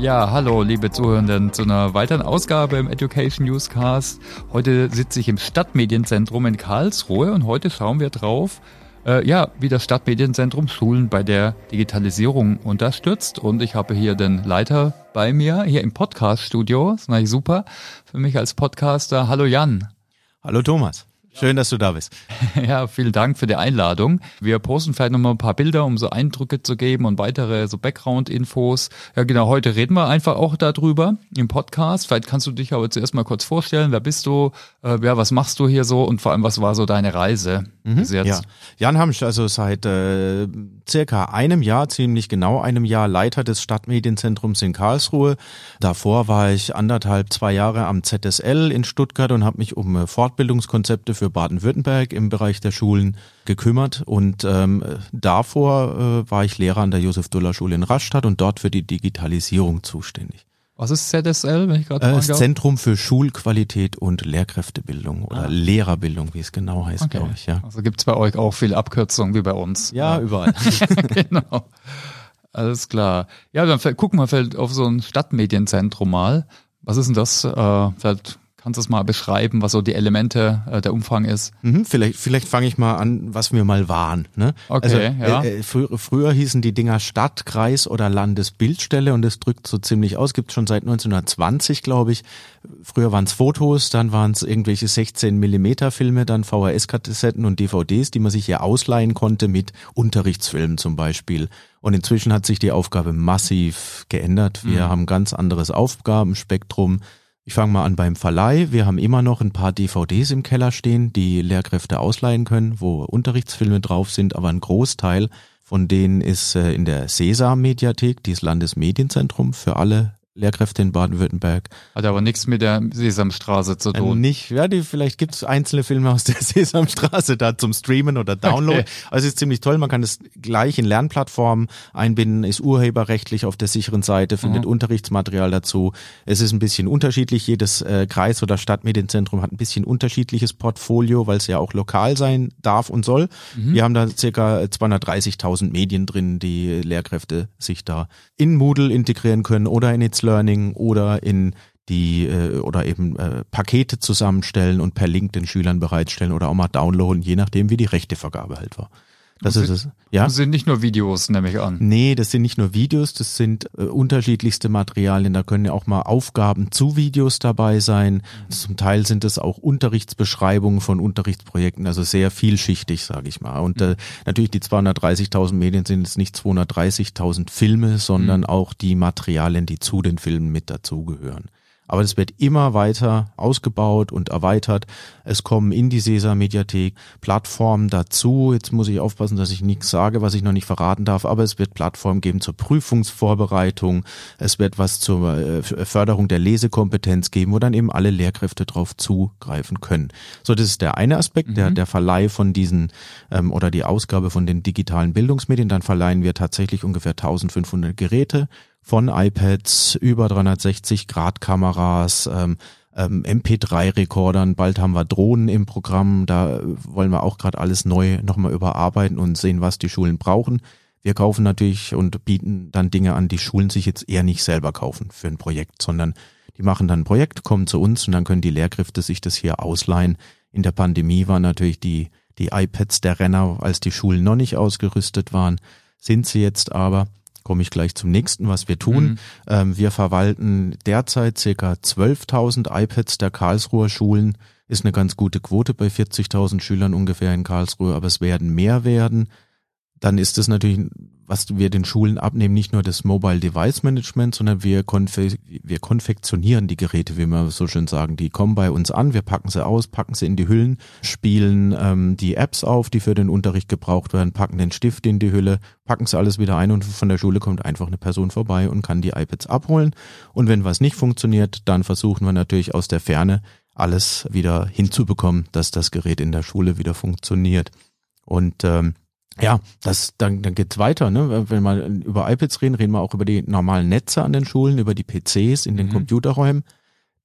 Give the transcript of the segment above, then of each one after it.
Ja, hallo, liebe Zuhörenden, zu einer weiteren Ausgabe im Education Newscast. Heute sitze ich im Stadtmedienzentrum in Karlsruhe und heute schauen wir drauf, äh, ja, wie das Stadtmedienzentrum Schulen bei der Digitalisierung unterstützt. Und ich habe hier den Leiter bei mir, hier im Podcast-Studio. Das ist natürlich super für mich als Podcaster. Hallo Jan. Hallo Thomas. Schön, dass du da bist. Ja, vielen Dank für die Einladung. Wir posten vielleicht nochmal ein paar Bilder, um so Eindrücke zu geben und weitere so Background-Infos. Ja, genau, heute reden wir einfach auch darüber im Podcast. Vielleicht kannst du dich aber zuerst mal kurz vorstellen. Wer bist du? Äh, ja, was machst du hier so? Und vor allem, was war so deine Reise mhm? Ja. Jan Hamsch, also seit äh, circa einem Jahr, ziemlich genau einem Jahr, Leiter des Stadtmedienzentrums in Karlsruhe. Davor war ich anderthalb, zwei Jahre am ZSL in Stuttgart und habe mich um äh, Fortbildungskonzepte für Baden-Württemberg im Bereich der Schulen gekümmert und ähm, davor äh, war ich Lehrer an der Josef-Duller-Schule in Rastatt und dort für die Digitalisierung zuständig. Was ist ZSL, wenn ich gerade äh, Das Zentrum für Schulqualität und Lehrkräftebildung oder ah. Lehrerbildung, wie es genau heißt, okay. glaube ich. Ja. Also gibt's bei euch auch viele Abkürzungen wie bei uns. Ja, ja. überall. genau. Alles klar. Ja, dann gucken wir vielleicht auf so ein Stadtmedienzentrum mal. Was ist denn das? Äh, vielleicht Kannst du es mal beschreiben, was so die Elemente, äh, der Umfang ist? Mhm, vielleicht vielleicht fange ich mal an, was wir mal waren. Ne? Okay, also, ja. Äh, frü früher hießen die Dinger Stadt, Kreis oder Landesbildstelle und das drückt so ziemlich aus. Gibt schon seit 1920, glaube ich. Früher waren es Fotos, dann waren es irgendwelche 16 Millimeter Filme, dann VHS-Kassetten und DVDs, die man sich hier ausleihen konnte mit Unterrichtsfilmen zum Beispiel. Und inzwischen hat sich die Aufgabe massiv geändert. Wir mhm. haben ganz anderes Aufgabenspektrum. Ich fange mal an beim Verleih. Wir haben immer noch ein paar DVDs im Keller stehen, die Lehrkräfte ausleihen können, wo Unterrichtsfilme drauf sind, aber ein Großteil von denen ist äh, in der Sesam-Mediathek, dieses Landesmedienzentrum für alle Lehrkräfte in Baden-Württemberg. Hat aber nichts mit der Sesamstraße zu tun. Äh, nicht, ja, die, vielleicht gibt es einzelne Filme aus der Sesamstraße da zum Streamen oder Download. Okay. Also es ist ziemlich toll, man kann es gleich in Lernplattformen einbinden, ist urheberrechtlich auf der sicheren Seite, findet mhm. Unterrichtsmaterial dazu. Es ist ein bisschen unterschiedlich, jedes äh, Kreis- oder Stadtmedienzentrum hat ein bisschen unterschiedliches Portfolio, weil es ja auch lokal sein darf und soll. Mhm. Wir haben da circa 230.000 Medien drin, die Lehrkräfte sich da in Moodle integrieren können oder in Learning oder in die äh, oder eben äh, Pakete zusammenstellen und per Link den Schülern bereitstellen oder auch mal downloaden, je nachdem, wie die Rechtevergabe halt war. Das ist es. Ja. Das sind nicht nur Videos, nehme ich an. Nee, das sind nicht nur Videos, das sind äh, unterschiedlichste Materialien. Da können ja auch mal Aufgaben zu Videos dabei sein. Mhm. Zum Teil sind es auch Unterrichtsbeschreibungen von Unterrichtsprojekten, also sehr vielschichtig, sage ich mal. Und äh, natürlich die 230.000 Medien sind jetzt nicht 230.000 Filme, sondern mhm. auch die Materialien, die zu den Filmen mit dazugehören. Aber das wird immer weiter ausgebaut und erweitert. Es kommen in die Sesa-Mediathek Plattformen dazu. Jetzt muss ich aufpassen, dass ich nichts sage, was ich noch nicht verraten darf. Aber es wird Plattformen geben zur Prüfungsvorbereitung. Es wird was zur äh, Förderung der Lesekompetenz geben, wo dann eben alle Lehrkräfte drauf zugreifen können. So, das ist der eine Aspekt, mhm. der, der Verleih von diesen ähm, oder die Ausgabe von den digitalen Bildungsmedien. Dann verleihen wir tatsächlich ungefähr 1500 Geräte von iPads über 360 Grad Kameras, ähm, ähm, MP3-Rekordern, bald haben wir Drohnen im Programm, da wollen wir auch gerade alles neu nochmal überarbeiten und sehen, was die Schulen brauchen. Wir kaufen natürlich und bieten dann Dinge an, die Schulen sich jetzt eher nicht selber kaufen für ein Projekt, sondern die machen dann ein Projekt, kommen zu uns und dann können die Lehrkräfte sich das hier ausleihen. In der Pandemie waren natürlich die, die iPads der Renner, als die Schulen noch nicht ausgerüstet waren, sind sie jetzt aber komme ich gleich zum nächsten, was wir tun. Mhm. Ähm, wir verwalten derzeit circa 12.000 iPads der Karlsruher Schulen. Ist eine ganz gute Quote bei 40.000 Schülern ungefähr in Karlsruhe, aber es werden mehr werden dann ist es natürlich, was wir den Schulen abnehmen, nicht nur das Mobile Device Management, sondern wir, konfe wir konfektionieren die Geräte, wie wir so schön sagen. Die kommen bei uns an, wir packen sie aus, packen sie in die Hüllen, spielen ähm, die Apps auf, die für den Unterricht gebraucht werden, packen den Stift in die Hülle, packen sie alles wieder ein und von der Schule kommt einfach eine Person vorbei und kann die iPads abholen. Und wenn was nicht funktioniert, dann versuchen wir natürlich aus der Ferne alles wieder hinzubekommen, dass das Gerät in der Schule wieder funktioniert. Und ähm, ja, das, dann, dann geht's weiter. Ne? Wenn wir über iPads reden, reden wir auch über die normalen Netze an den Schulen, über die PCs in den mhm. Computerräumen.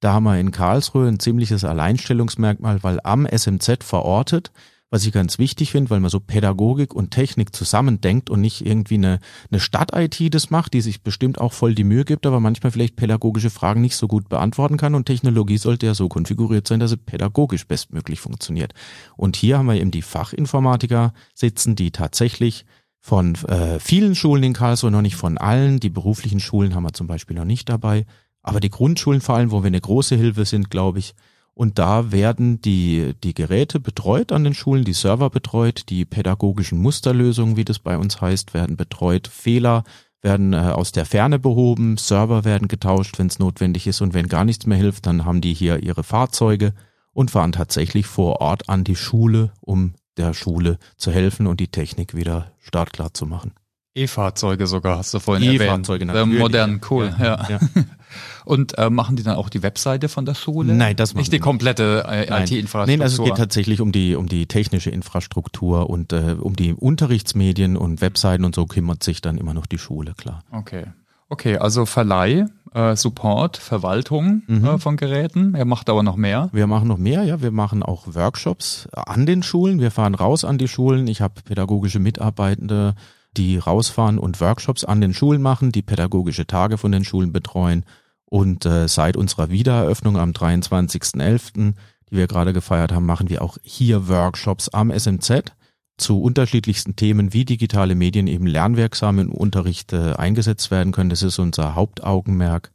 Da haben wir in Karlsruhe ein ziemliches Alleinstellungsmerkmal, weil am SMZ verortet, was ich ganz wichtig finde, weil man so Pädagogik und Technik zusammendenkt und nicht irgendwie eine, eine Stadt-IT das macht, die sich bestimmt auch voll die Mühe gibt, aber manchmal vielleicht pädagogische Fragen nicht so gut beantworten kann. Und Technologie sollte ja so konfiguriert sein, dass sie pädagogisch bestmöglich funktioniert. Und hier haben wir eben die Fachinformatiker sitzen, die tatsächlich von äh, vielen Schulen in Karlsruhe, noch nicht von allen, die beruflichen Schulen haben wir zum Beispiel noch nicht dabei, aber die Grundschulen vor allem, wo wir eine große Hilfe sind, glaube ich, und da werden die, die Geräte betreut an den Schulen, die Server betreut, die pädagogischen Musterlösungen, wie das bei uns heißt, werden betreut. Fehler werden äh, aus der Ferne behoben, Server werden getauscht, wenn es notwendig ist und wenn gar nichts mehr hilft, dann haben die hier ihre Fahrzeuge und fahren tatsächlich vor Ort an die Schule, um der Schule zu helfen und die Technik wieder startklar zu machen. E-Fahrzeuge sogar, hast du vorhin e erwähnt. E-Fahrzeuge, natürlich. Modern, cool, ja. ja. ja. Und äh, machen die dann auch die Webseite von der Schule? Nein, das nicht die komplette äh, IT-Infrastruktur. Nein, also es geht tatsächlich um die um die technische Infrastruktur und äh, um die Unterrichtsmedien und Webseiten und so kümmert sich dann immer noch die Schule, klar. Okay. Okay, also Verleih, äh, Support, Verwaltung mhm. äh, von Geräten. Er macht aber noch mehr. Wir machen noch mehr, ja. Wir machen auch Workshops an den Schulen. Wir fahren raus an die Schulen. Ich habe pädagogische Mitarbeitende, die rausfahren und Workshops an den Schulen machen, die pädagogische Tage von den Schulen betreuen. Und äh, seit unserer Wiedereröffnung am 23.11., die wir gerade gefeiert haben, machen wir auch hier Workshops am SMZ zu unterschiedlichsten Themen, wie digitale Medien eben lernwirksam im Unterricht äh, eingesetzt werden können. Das ist unser Hauptaugenmerk.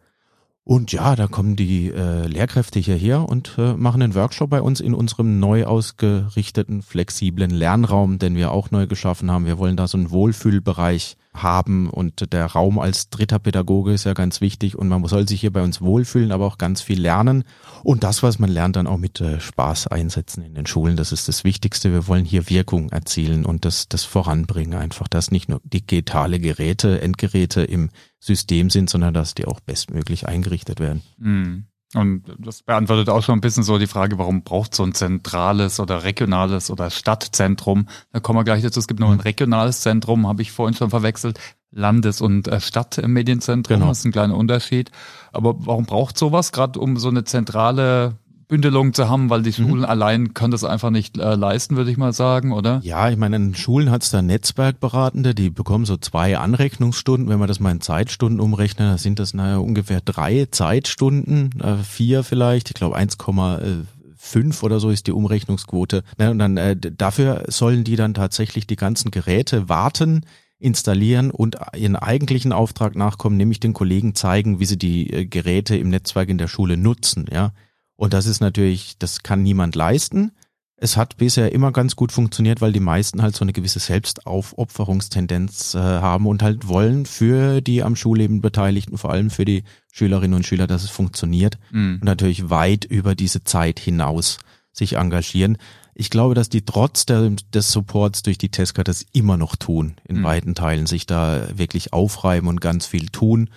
Und ja, da kommen die äh, Lehrkräfte hierher und äh, machen einen Workshop bei uns in unserem neu ausgerichteten, flexiblen Lernraum, den wir auch neu geschaffen haben. Wir wollen da so einen Wohlfühlbereich haben und der Raum als dritter Pädagoge ist ja ganz wichtig und man soll sich hier bei uns wohlfühlen, aber auch ganz viel lernen und das, was man lernt, dann auch mit äh, Spaß einsetzen in den Schulen. Das ist das Wichtigste. Wir wollen hier Wirkung erzielen und das, das voranbringen einfach, dass nicht nur digitale Geräte, Endgeräte im System sind, sondern dass die auch bestmöglich eingerichtet werden. Mhm. Und das beantwortet auch schon ein bisschen so die Frage, warum braucht so ein zentrales oder regionales oder Stadtzentrum? Da kommen wir gleich dazu. Es gibt noch ein mhm. regionales Zentrum, habe ich vorhin schon verwechselt. Landes- und äh, Stadtmedienzentrum, genau. das ist ein kleiner Unterschied. Aber warum braucht sowas, gerade um so eine zentrale Bündelung zu haben, weil die mhm. Schulen mhm. allein können das einfach nicht äh, leisten, würde ich mal sagen, oder? Ja, ich meine, in Schulen hat es da Netzwerkberatende, die bekommen so zwei Anrechnungsstunden. Wenn wir das mal in Zeitstunden umrechnen, dann sind das naja ungefähr drei Zeitstunden, äh, vier vielleicht, ich glaube 1,5 oder so ist die Umrechnungsquote. Ne, und dann äh, dafür sollen die dann tatsächlich die ganzen Geräte warten, installieren und ihren eigentlichen Auftrag nachkommen, nämlich den Kollegen zeigen, wie sie die äh, Geräte im Netzwerk in der Schule nutzen, ja. Und das ist natürlich, das kann niemand leisten. Es hat bisher immer ganz gut funktioniert, weil die meisten halt so eine gewisse Selbstaufopferungstendenz äh, haben und halt wollen für die am Schulleben Beteiligten, vor allem für die Schülerinnen und Schüler, dass es funktioniert mhm. und natürlich weit über diese Zeit hinaus sich engagieren. Ich glaube, dass die trotz der, des Supports durch die Teska das immer noch tun, in mhm. weiten Teilen sich da wirklich aufreiben und ganz viel tun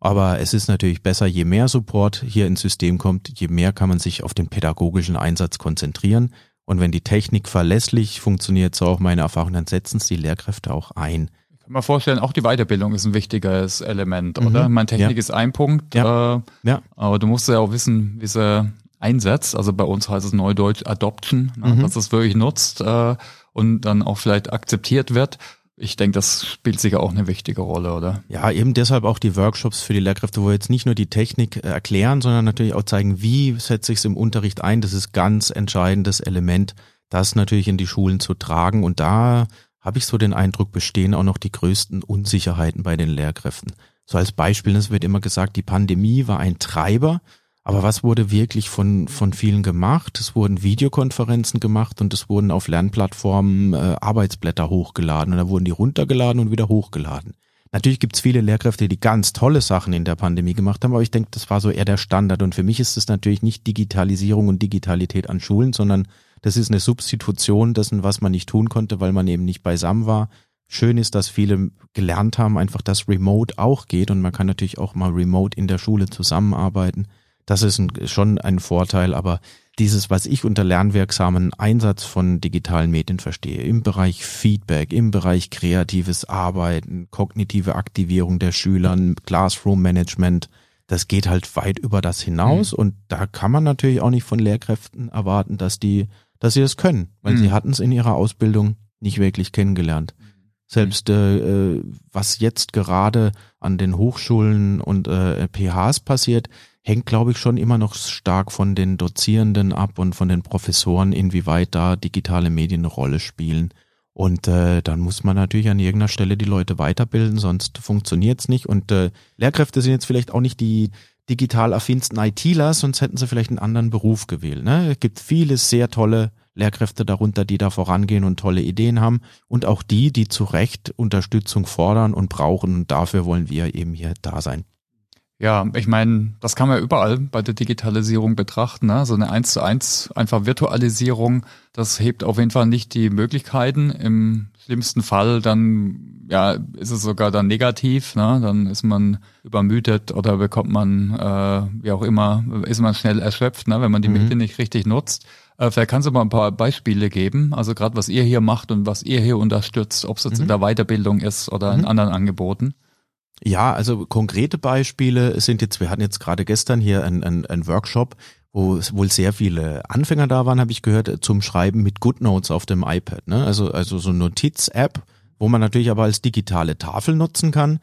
aber es ist natürlich besser, je mehr Support hier ins System kommt, je mehr kann man sich auf den pädagogischen Einsatz konzentrieren. Und wenn die Technik verlässlich funktioniert, so auch meine Erfahrung, dann setzen es die Lehrkräfte auch ein. Ich kann mir vorstellen, auch die Weiterbildung ist ein wichtiges Element, mhm. oder? Meine Technik ja. ist ein Punkt, ja. Äh, ja. aber du musst ja auch wissen, wie sie einsetzt. Also bei uns heißt es Neudeutsch Adoption, ne? mhm. dass es wirklich nutzt äh, und dann auch vielleicht akzeptiert wird. Ich denke, das spielt sicher auch eine wichtige Rolle, oder? Ja, eben deshalb auch die Workshops für die Lehrkräfte, wo wir jetzt nicht nur die Technik äh, erklären, sondern natürlich auch zeigen, wie setze ich es im Unterricht ein. Das ist ganz entscheidendes Element, das natürlich in die Schulen zu tragen. Und da habe ich so den Eindruck, bestehen auch noch die größten Unsicherheiten bei den Lehrkräften. So als Beispiel, es wird immer gesagt, die Pandemie war ein Treiber aber was wurde wirklich von, von vielen gemacht? Es wurden Videokonferenzen gemacht und es wurden auf Lernplattformen äh, Arbeitsblätter hochgeladen und da wurden die runtergeladen und wieder hochgeladen. Natürlich gibt's viele Lehrkräfte, die ganz tolle Sachen in der Pandemie gemacht haben, aber ich denke, das war so eher der Standard. Und für mich ist es natürlich nicht Digitalisierung und Digitalität an Schulen, sondern das ist eine Substitution dessen, was man nicht tun konnte, weil man eben nicht beisammen war. Schön ist, dass viele gelernt haben, einfach, dass Remote auch geht und man kann natürlich auch mal remote in der Schule zusammenarbeiten. Das ist ein, schon ein Vorteil, aber dieses, was ich unter lernwirksamen Einsatz von digitalen Medien verstehe, im Bereich Feedback, im Bereich kreatives Arbeiten, kognitive Aktivierung der Schüler, Classroom Management, das geht halt weit über das hinaus mhm. und da kann man natürlich auch nicht von Lehrkräften erwarten, dass die dass sie das können, weil mhm. sie hatten es in ihrer Ausbildung nicht wirklich kennengelernt. Selbst äh, äh, was jetzt gerade an den Hochschulen und äh, PHs passiert, hängt, glaube ich, schon immer noch stark von den Dozierenden ab und von den Professoren, inwieweit da digitale Medien eine Rolle spielen. Und äh, dann muss man natürlich an irgendeiner Stelle die Leute weiterbilden, sonst funktioniert's nicht. Und äh, Lehrkräfte sind jetzt vielleicht auch nicht die digital affinsten ITler, sonst hätten sie vielleicht einen anderen Beruf gewählt. Ne? Es gibt viele sehr tolle Lehrkräfte darunter, die da vorangehen und tolle Ideen haben. Und auch die, die zu Recht Unterstützung fordern und brauchen. Und dafür wollen wir eben hier da sein. Ja, ich meine, das kann man überall bei der Digitalisierung betrachten. Ne? So eine 1 zu 1 einfach Virtualisierung, das hebt auf jeden Fall nicht die Möglichkeiten. Im schlimmsten Fall dann, ja, ist es sogar dann negativ. Ne? Dann ist man übermüdet oder bekommt man, äh, wie auch immer, ist man schnell erschöpft, ne? wenn man die mhm. Medien nicht richtig nutzt. Äh, vielleicht kannst du mal ein paar Beispiele geben, also gerade was ihr hier macht und was ihr hier unterstützt, ob es jetzt mhm. in der Weiterbildung ist oder in mhm. anderen Angeboten. Ja, also konkrete Beispiele sind jetzt, wir hatten jetzt gerade gestern hier einen ein Workshop, wo wohl sehr viele Anfänger da waren, habe ich gehört, zum Schreiben mit GoodNotes auf dem iPad. Ne? Also, also so eine Notiz-App, wo man natürlich aber als digitale Tafel nutzen kann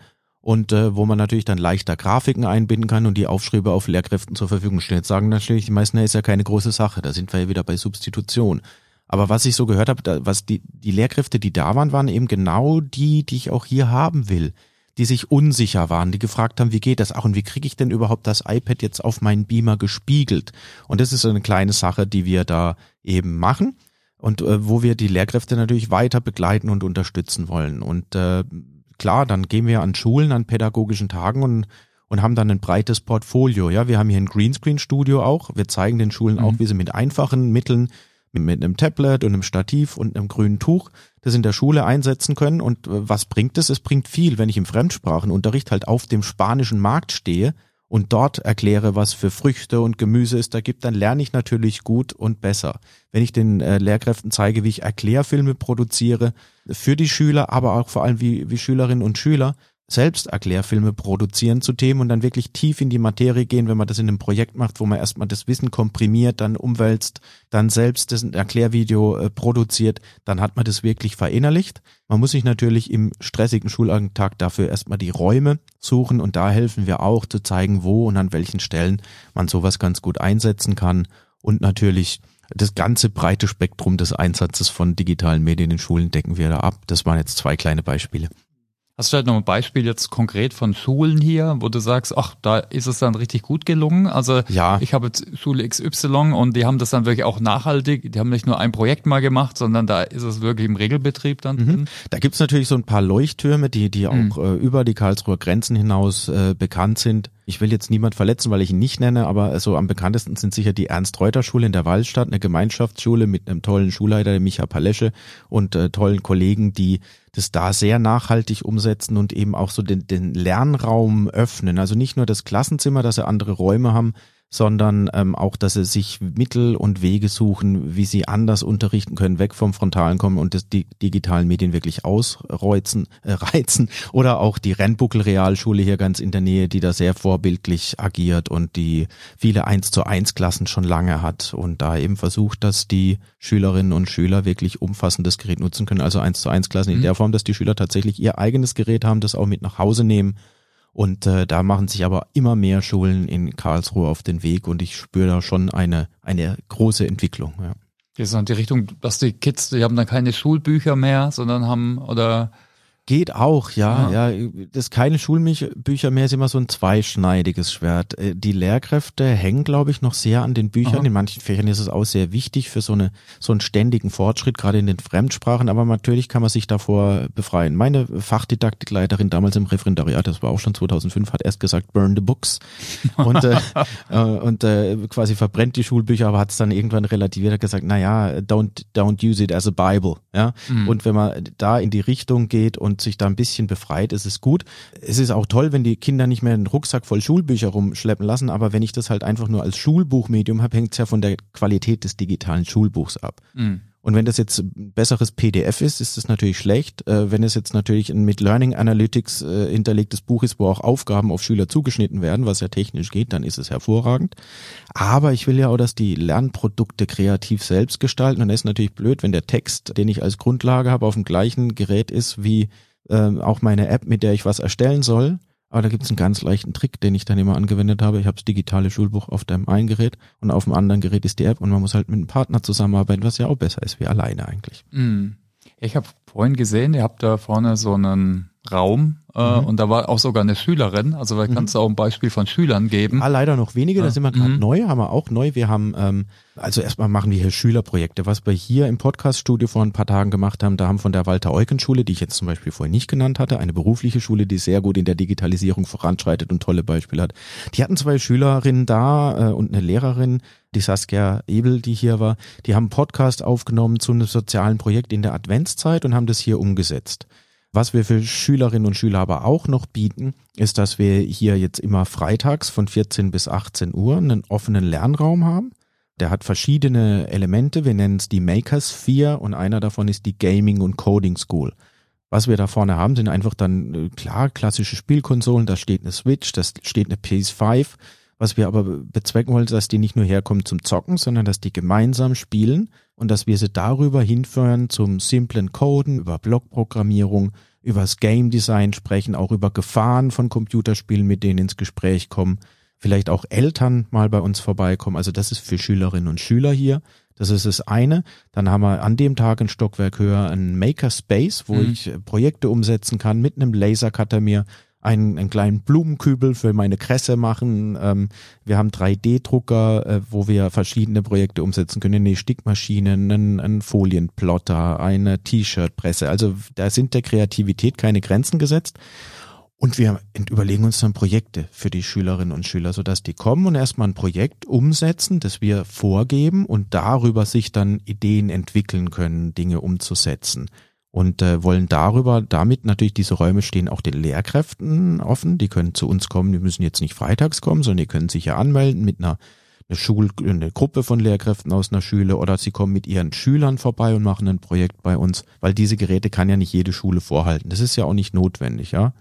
und äh, wo man natürlich dann leichter Grafiken einbinden kann und die Aufschriebe auf Lehrkräften zur Verfügung stellen. Jetzt sagen natürlich die meisten, ist ja keine große Sache, da sind wir ja wieder bei Substitution. Aber was ich so gehört habe, was die, die Lehrkräfte, die da waren, waren eben genau die, die ich auch hier haben will die sich unsicher waren, die gefragt haben, wie geht das auch und wie kriege ich denn überhaupt das iPad jetzt auf meinen Beamer gespiegelt? Und das ist so eine kleine Sache, die wir da eben machen und äh, wo wir die Lehrkräfte natürlich weiter begleiten und unterstützen wollen. Und äh, klar, dann gehen wir an Schulen, an pädagogischen Tagen und und haben dann ein breites Portfolio. Ja, wir haben hier ein Greenscreen-Studio auch. Wir zeigen den Schulen mhm. auch, wie sie mit einfachen Mitteln mit einem Tablet und einem Stativ und einem grünen Tuch das in der Schule einsetzen können. Und äh, was bringt es? Es bringt viel, wenn ich im Fremdsprachenunterricht halt auf dem spanischen Markt stehe und dort erkläre, was für Früchte und Gemüse es da gibt, dann lerne ich natürlich gut und besser. Wenn ich den äh, Lehrkräften zeige, wie ich Erklärfilme produziere für die Schüler, aber auch vor allem wie, wie Schülerinnen und Schüler, selbst Erklärfilme produzieren zu Themen und dann wirklich tief in die Materie gehen, wenn man das in einem Projekt macht, wo man erstmal das Wissen komprimiert, dann umwälzt, dann selbst das Erklärvideo äh, produziert, dann hat man das wirklich verinnerlicht. Man muss sich natürlich im stressigen Schulalltag dafür erstmal die Räume suchen und da helfen wir auch zu zeigen, wo und an welchen Stellen man sowas ganz gut einsetzen kann und natürlich das ganze breite Spektrum des Einsatzes von digitalen Medien in Schulen decken wir da ab. Das waren jetzt zwei kleine Beispiele. Hast du halt noch ein Beispiel jetzt konkret von Schulen hier, wo du sagst, ach, da ist es dann richtig gut gelungen? Also ja. ich habe jetzt Schule XY und die haben das dann wirklich auch nachhaltig, die haben nicht nur ein Projekt mal gemacht, sondern da ist es wirklich im Regelbetrieb dann mhm. Da gibt's natürlich so ein paar Leuchttürme, die, die mhm. auch äh, über die Karlsruher Grenzen hinaus äh, bekannt sind. Ich will jetzt niemand verletzen, weil ich ihn nicht nenne, aber so am bekanntesten sind sicher die Ernst-Reuter-Schule in der Waldstadt, eine Gemeinschaftsschule mit einem tollen Schulleiter, der Micha Palesche und äh, tollen Kollegen, die das da sehr nachhaltig umsetzen und eben auch so den, den Lernraum öffnen. Also nicht nur das Klassenzimmer, dass sie andere Räume haben, sondern ähm, auch, dass sie sich Mittel und Wege suchen, wie sie anders unterrichten können, weg vom Frontalen kommen und das, die digitalen Medien wirklich ausreizen, äh, reizen. Oder auch die Rennbuckel Realschule hier ganz in der Nähe, die da sehr vorbildlich agiert und die viele 1 zu 1 Klassen schon lange hat und da eben versucht, dass die Schülerinnen und Schüler wirklich umfassendes Gerät nutzen können. Also 1 zu 1 Klassen mhm. in der Form, dass die Schüler tatsächlich ihr eigenes Gerät haben, das auch mit nach Hause nehmen und äh, da machen sich aber immer mehr Schulen in Karlsruhe auf den Weg und ich spüre da schon eine, eine große Entwicklung. Ja. Das ist dann die Richtung, dass die Kids, die haben dann keine Schulbücher mehr, sondern haben oder Geht auch, ja, ja. ja. Das keine Schulbücher mehr ist immer so ein zweischneidiges Schwert. Äh, die Lehrkräfte hängen, glaube ich, noch sehr an den Büchern. Aha. In manchen Fächern ist es auch sehr wichtig für so eine so einen ständigen Fortschritt, gerade in den Fremdsprachen. Aber natürlich kann man sich davor befreien. Meine Fachdidaktikleiterin damals im Referendariat, das war auch schon 2005, hat erst gesagt, burn the books und äh, äh, und äh, quasi verbrennt die Schulbücher, aber hat es dann irgendwann relativiert, hat gesagt, na ja, don't don't use it as a Bible, ja. Mhm. Und wenn man da in die Richtung geht und und sich da ein bisschen befreit, ist es gut. Es ist auch toll, wenn die Kinder nicht mehr einen Rucksack voll Schulbücher rumschleppen lassen, aber wenn ich das halt einfach nur als Schulbuchmedium habe, hängt es ja von der Qualität des digitalen Schulbuchs ab. Mhm. Und wenn das jetzt ein besseres PDF ist, ist das natürlich schlecht. Äh, wenn es jetzt natürlich ein mit Learning Analytics äh, hinterlegtes Buch ist, wo auch Aufgaben auf Schüler zugeschnitten werden, was ja technisch geht, dann ist es hervorragend. Aber ich will ja auch, dass die Lernprodukte kreativ selbst gestalten. Und das ist natürlich blöd, wenn der Text, den ich als Grundlage habe, auf dem gleichen Gerät ist wie äh, auch meine App, mit der ich was erstellen soll. Aber da gibt es einen ganz leichten Trick, den ich dann immer angewendet habe. Ich habe das digitale Schulbuch auf dem einen Gerät und auf dem anderen Gerät ist die App und man muss halt mit einem Partner zusammenarbeiten, was ja auch besser ist wie alleine eigentlich. Mm. Ich habe vorhin gesehen, ihr habt da vorne so einen Raum äh, mhm. und da war auch sogar eine Schülerin. Also da kannst mhm. du auch ein Beispiel von Schülern geben. Ah, leider noch wenige, da sind wir gerade mhm. neu, haben wir auch neu. Wir haben, ähm, also erstmal machen wir hier Schülerprojekte. Was wir hier im Podcaststudio vor ein paar Tagen gemacht haben, da haben von der Walter-Eucken-Schule, die ich jetzt zum Beispiel vorher nicht genannt hatte, eine berufliche Schule, die sehr gut in der Digitalisierung voranschreitet und tolle Beispiele hat. Die hatten zwei Schülerinnen da äh, und eine Lehrerin, die Saskia Ebel, die hier war, die haben einen Podcast aufgenommen zu einem sozialen Projekt in der Adventszeit und haben das hier umgesetzt. Was wir für Schülerinnen und Schüler aber auch noch bieten, ist, dass wir hier jetzt immer freitags von 14 bis 18 Uhr einen offenen Lernraum haben. Der hat verschiedene Elemente. Wir nennen es die Makers 4 und einer davon ist die Gaming und Coding School. Was wir da vorne haben, sind einfach dann äh, klar klassische Spielkonsolen. Da steht eine Switch, da steht eine PS5. Was wir aber bezwecken wollen, ist, dass die nicht nur herkommen zum Zocken, sondern dass die gemeinsam spielen und dass wir sie darüber hinführen zum simplen Coden, über Blockprogrammierung, über das Game Design sprechen, auch über Gefahren von Computerspielen, mit denen ins Gespräch kommen, vielleicht auch Eltern mal bei uns vorbeikommen. Also das ist für Schülerinnen und Schüler hier. Das ist das eine. Dann haben wir an dem Tag ein Stockwerk höher ein Makerspace, wo mhm. ich Projekte umsetzen kann mit einem Lasercutter mir einen, einen kleinen Blumenkübel für meine Kresse machen. Ähm, wir haben 3D-Drucker, äh, wo wir verschiedene Projekte umsetzen können. Eine Stickmaschine, einen, einen Folienplotter, eine T-Shirt-Presse. Also da sind der Kreativität keine Grenzen gesetzt. Und wir überlegen uns dann Projekte für die Schülerinnen und Schüler, sodass die kommen und erstmal ein Projekt umsetzen, das wir vorgeben und darüber sich dann Ideen entwickeln können, Dinge umzusetzen und äh, wollen darüber, damit natürlich diese Räume stehen auch den Lehrkräften offen. Die können zu uns kommen, die müssen jetzt nicht freitags kommen, sondern die können sich ja anmelden mit einer eine Schul eine Gruppe von Lehrkräften aus einer Schule oder sie kommen mit ihren Schülern vorbei und machen ein Projekt bei uns, weil diese Geräte kann ja nicht jede Schule vorhalten. Das ist ja auch nicht notwendig, ja.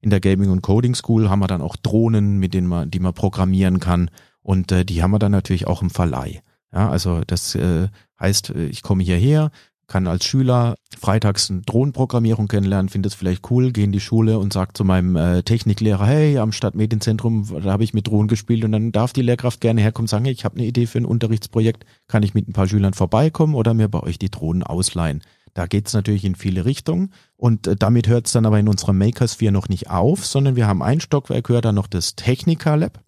In der Gaming und Coding School haben wir dann auch Drohnen, mit denen man, die man programmieren kann und äh, die haben wir dann natürlich auch im Verleih. Ja, also das äh, heißt, äh, ich komme hierher, kann als Schüler freitags eine Drohnenprogrammierung kennenlernen, finde es vielleicht cool, gehe in die Schule und sage zu meinem äh, Techniklehrer, hey, am Stadtmedienzentrum, da habe ich mit Drohnen gespielt und dann darf die Lehrkraft gerne herkommen und sagen, hey, ich habe eine Idee für ein Unterrichtsprojekt, kann ich mit ein paar Schülern vorbeikommen oder mir bei euch die Drohnen ausleihen. Da geht's natürlich in viele Richtungen und äh, damit hört's dann aber in unserer Makersphere noch nicht auf, sondern wir haben ein Stockwerk höher dann noch das Techniker Lab.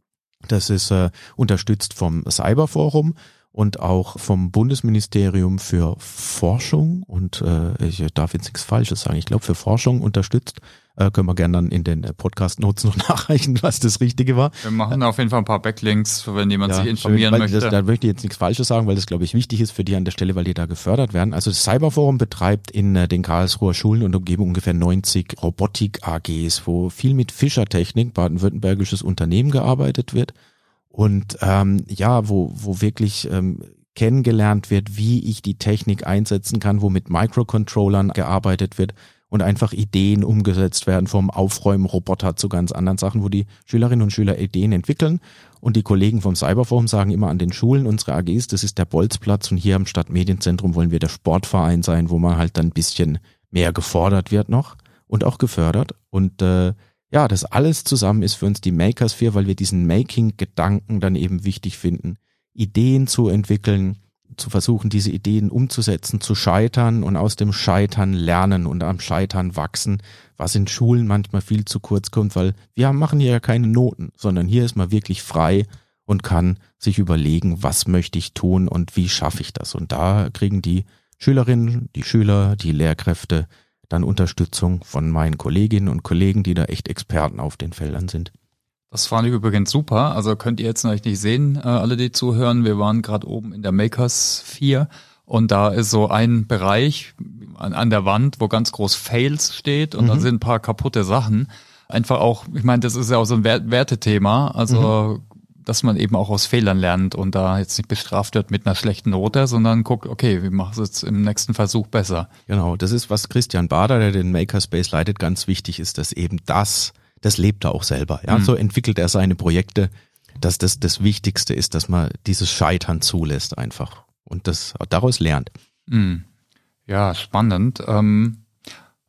Das ist äh, unterstützt vom Cyberforum und auch vom Bundesministerium für Forschung und äh, ich darf jetzt nichts Falsches sagen, ich glaube für Forschung unterstützt. Äh, können wir gerne dann in den Podcast-Notes noch nachreichen, was das Richtige war. Wir machen auf jeden Fall ein paar Backlinks, wenn jemand ja, sich informieren weil möchte. Das, da möchte ich jetzt nichts Falsches sagen, weil das, glaube ich, wichtig ist für die an der Stelle, weil die da gefördert werden. Also das Cyberforum betreibt in äh, den Karlsruher Schulen und Umgebung ungefähr 90 Robotik-AGs, wo viel mit Fischertechnik, baden-württembergisches Unternehmen gearbeitet wird und ähm, ja, wo, wo wirklich ähm, kennengelernt wird, wie ich die Technik einsetzen kann, wo mit Microcontrollern gearbeitet wird und einfach Ideen umgesetzt werden vom Aufräumen-Roboter zu ganz anderen Sachen, wo die Schülerinnen und Schüler Ideen entwickeln. Und die Kollegen vom Cyberforum sagen immer an den Schulen, unsere AGs, das ist der Bolzplatz und hier am Stadtmedienzentrum wollen wir der Sportverein sein, wo man halt dann ein bisschen mehr gefordert wird noch und auch gefördert. Und äh, ja, das alles zusammen ist für uns die Makersphere, weil wir diesen Making-Gedanken dann eben wichtig finden, Ideen zu entwickeln, zu versuchen, diese Ideen umzusetzen, zu scheitern und aus dem Scheitern lernen und am Scheitern wachsen, was in Schulen manchmal viel zu kurz kommt, weil wir machen hier ja keine Noten, sondern hier ist man wirklich frei und kann sich überlegen, was möchte ich tun und wie schaffe ich das. Und da kriegen die Schülerinnen, die Schüler, die Lehrkräfte dann Unterstützung von meinen Kolleginnen und Kollegen, die da echt Experten auf den Feldern sind. Das fand ich übrigens super. Also könnt ihr jetzt noch nicht sehen, äh, alle die zuhören. Wir waren gerade oben in der Makers 4 und da ist so ein Bereich an, an der Wand, wo ganz groß Fails steht und mhm. da sind ein paar kaputte Sachen. Einfach auch, ich meine, das ist ja auch so ein Wertethema. Also mhm dass man eben auch aus Fehlern lernt und da jetzt nicht bestraft wird mit einer schlechten Note, sondern guckt, okay, wie machst du es im nächsten Versuch besser? Genau, das ist, was Christian Bader, der den Makerspace leitet, ganz wichtig ist, dass eben das, das lebt er auch selber. Ja, mhm. so entwickelt er seine Projekte, dass das das Wichtigste ist, dass man dieses Scheitern zulässt einfach und das daraus lernt. Mhm. Ja, spannend. Ähm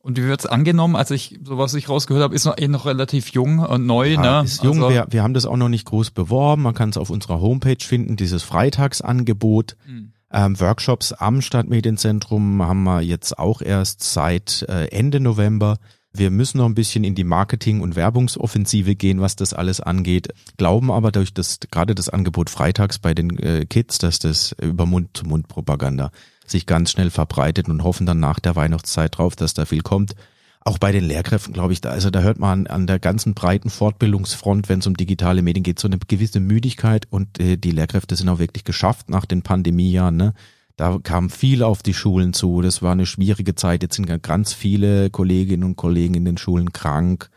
und wie wird's angenommen? Also ich, so was ich rausgehört habe, ist noch eh noch relativ jung und neu. Ja, ne? Ist jung. Also, wir, wir haben das auch noch nicht groß beworben. Man kann es auf unserer Homepage finden, dieses Freitagsangebot. Mhm. Ähm, Workshops am Stadtmedienzentrum haben wir jetzt auch erst seit äh, Ende November. Wir müssen noch ein bisschen in die Marketing- und Werbungsoffensive gehen, was das alles angeht. Glauben aber durch das, gerade das Angebot freitags bei den äh, Kids, dass das über Mund-zu-Mund-Propaganda sich ganz schnell verbreitet und hoffen dann nach der Weihnachtszeit drauf, dass da viel kommt. Auch bei den Lehrkräften, glaube ich, da, also da hört man an der ganzen breiten Fortbildungsfront, wenn es um digitale Medien geht, so eine gewisse Müdigkeit und äh, die Lehrkräfte sind auch wirklich geschafft nach den Pandemiejahren. Ne? Da kam viel auf die Schulen zu. Das war eine schwierige Zeit. Jetzt sind ganz viele Kolleginnen und Kollegen in den Schulen krank.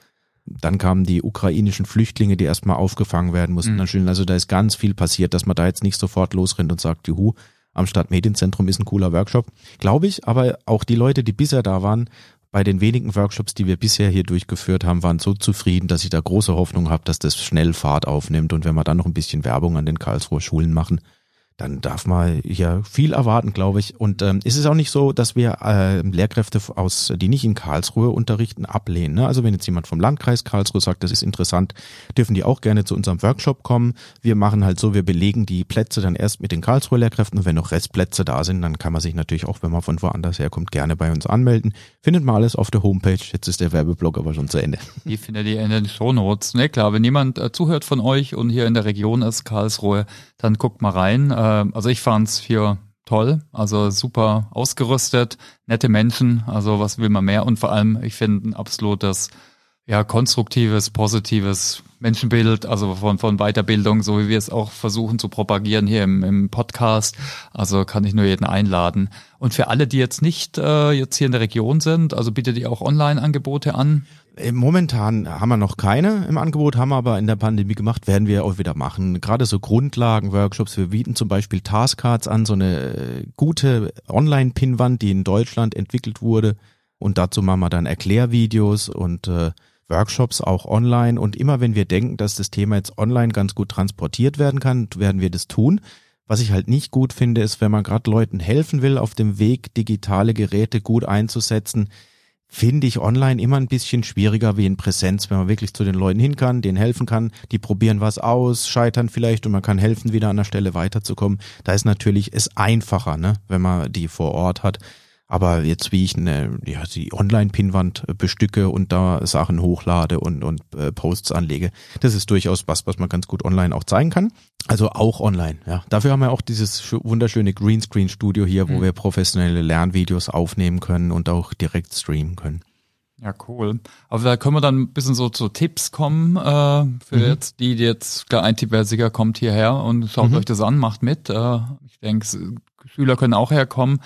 Dann kamen die ukrainischen Flüchtlinge, die erstmal aufgefangen werden mussten. Mhm. Also da ist ganz viel passiert, dass man da jetzt nicht sofort losrennt und sagt, juhu, am Stadtmedienzentrum ist ein cooler Workshop. Glaube ich, aber auch die Leute, die bisher da waren, bei den wenigen Workshops, die wir bisher hier durchgeführt haben, waren so zufrieden, dass ich da große Hoffnung habe, dass das schnell Fahrt aufnimmt. Und wenn wir dann noch ein bisschen Werbung an den Karlsruher Schulen machen, dann darf man hier viel erwarten, glaube ich. Und ähm, ist es auch nicht so, dass wir äh, Lehrkräfte aus, die nicht in Karlsruhe unterrichten, ablehnen. Ne? Also wenn jetzt jemand vom Landkreis Karlsruhe sagt, das ist interessant, dürfen die auch gerne zu unserem Workshop kommen. Wir machen halt so, wir belegen die Plätze dann erst mit den Karlsruher Lehrkräften und wenn noch Restplätze da sind, dann kann man sich natürlich auch, wenn man von woanders herkommt, gerne bei uns anmelden. Findet man alles auf der Homepage. Jetzt ist der Werbeblock aber schon zu Ende. Die findet ihr in den Shownotes. Ne, klar, wenn jemand äh, zuhört von euch und hier in der Region ist, Karlsruhe, dann guckt mal rein. Äh, also ich fand's hier toll, also super ausgerüstet, nette Menschen, also was will man mehr? Und vor allem, ich finde ein absolutes ja, konstruktives, positives Menschenbild, also von, von Weiterbildung, so wie wir es auch versuchen zu propagieren hier im, im Podcast. Also kann ich nur jeden einladen. Und für alle, die jetzt nicht äh, jetzt hier in der Region sind, also bietet ihr auch Online-Angebote an? Äh, momentan haben wir noch keine im Angebot, haben wir aber in der Pandemie gemacht, werden wir auch wieder machen. Gerade so Grundlagen-Workshops. Wir bieten zum Beispiel Taskcards an, so eine äh, gute Online-Pinwand, die in Deutschland entwickelt wurde. Und dazu machen wir dann Erklärvideos und äh, Workshops auch online. Und immer wenn wir denken, dass das Thema jetzt online ganz gut transportiert werden kann, werden wir das tun. Was ich halt nicht gut finde, ist, wenn man gerade Leuten helfen will, auf dem Weg digitale Geräte gut einzusetzen, finde ich online immer ein bisschen schwieriger wie in Präsenz, wenn man wirklich zu den Leuten hin kann, denen helfen kann, die probieren was aus, scheitern vielleicht und man kann helfen, wieder an der Stelle weiterzukommen. Da ist natürlich es einfacher, ne, wenn man die vor Ort hat. Aber jetzt, wie ich eine, ja, die Online-Pinwand bestücke und da Sachen hochlade und, und äh, Posts anlege, das ist durchaus was, was man ganz gut online auch zeigen kann. Also auch online, ja. Dafür haben wir auch dieses wunderschöne Greenscreen-Studio hier, wo mhm. wir professionelle Lernvideos aufnehmen können und auch direkt streamen können. Ja, cool. Aber da können wir dann ein bisschen so zu Tipps kommen, äh, für mhm. jetzt die, die jetzt, ein Tipp, wer sicher kommt hierher und schaut mhm. euch das an, macht mit. Äh, ich denke, Schüler können auch herkommen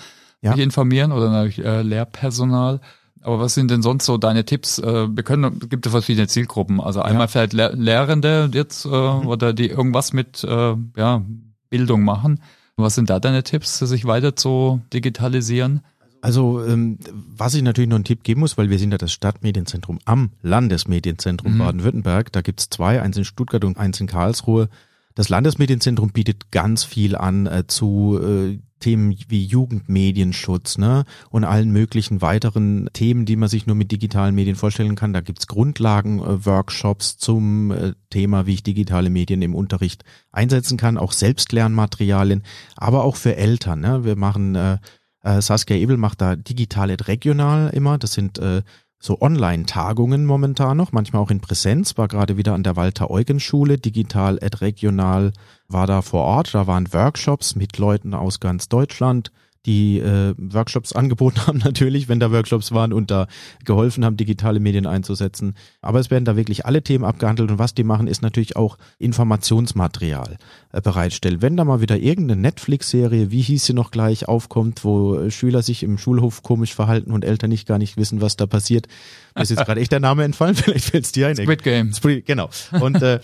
ja. mich informieren oder natürlich äh, Lehrpersonal. Aber was sind denn sonst so deine Tipps? Äh, wir können, gibt ja verschiedene Zielgruppen. Also einmal ja. vielleicht Lehr Lehrende jetzt äh, mhm. oder die irgendwas mit äh, ja, Bildung machen. Was sind da deine Tipps, sich weiter zu digitalisieren? Also ähm, was ich natürlich noch einen Tipp geben muss, weil wir sind ja das Stadtmedienzentrum am Landesmedienzentrum mhm. Baden-Württemberg. Da gibt's zwei, eins in Stuttgart und eins in Karlsruhe. Das Landesmedienzentrum bietet ganz viel an äh, zu äh, Themen wie Jugendmedienschutz ne? und allen möglichen weiteren Themen, die man sich nur mit digitalen Medien vorstellen kann. Da gibt's Grundlagen-Workshops zum äh, Thema, wie ich digitale Medien im Unterricht einsetzen kann, auch Selbstlernmaterialien, aber auch für Eltern. Ne? Wir machen äh, äh, Saskia Ebel macht da digital regional immer. Das sind äh, so Online-Tagungen momentan noch, manchmal auch in Präsenz, war gerade wieder an der Walter-Eugen-Schule, digital et regional, war da vor Ort, da waren Workshops mit Leuten aus ganz Deutschland, die äh, Workshops angeboten haben natürlich, wenn da Workshops waren und da geholfen haben, digitale Medien einzusetzen. Aber es werden da wirklich alle Themen abgehandelt und was die machen, ist natürlich auch Informationsmaterial äh, bereitstellen. Wenn da mal wieder irgendeine Netflix-Serie, wie hieß sie noch gleich, aufkommt, wo Schüler sich im Schulhof komisch verhalten und Eltern nicht gar nicht wissen, was da passiert, mir ist jetzt gerade echt der Name entfallen, vielleicht fällt es dir ein. Squid Game. Squid, genau. Und äh,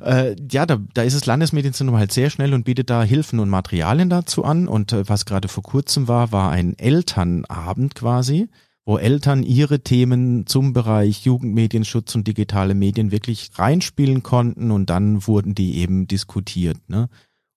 äh, ja, da, da ist das Landesmedienzentrum halt sehr schnell und bietet da Hilfen und Materialien dazu an. Und äh, was gerade vor kurzem war, war ein Elternabend quasi wo Eltern ihre Themen zum Bereich Jugendmedienschutz und digitale Medien wirklich reinspielen konnten und dann wurden die eben diskutiert. Ne?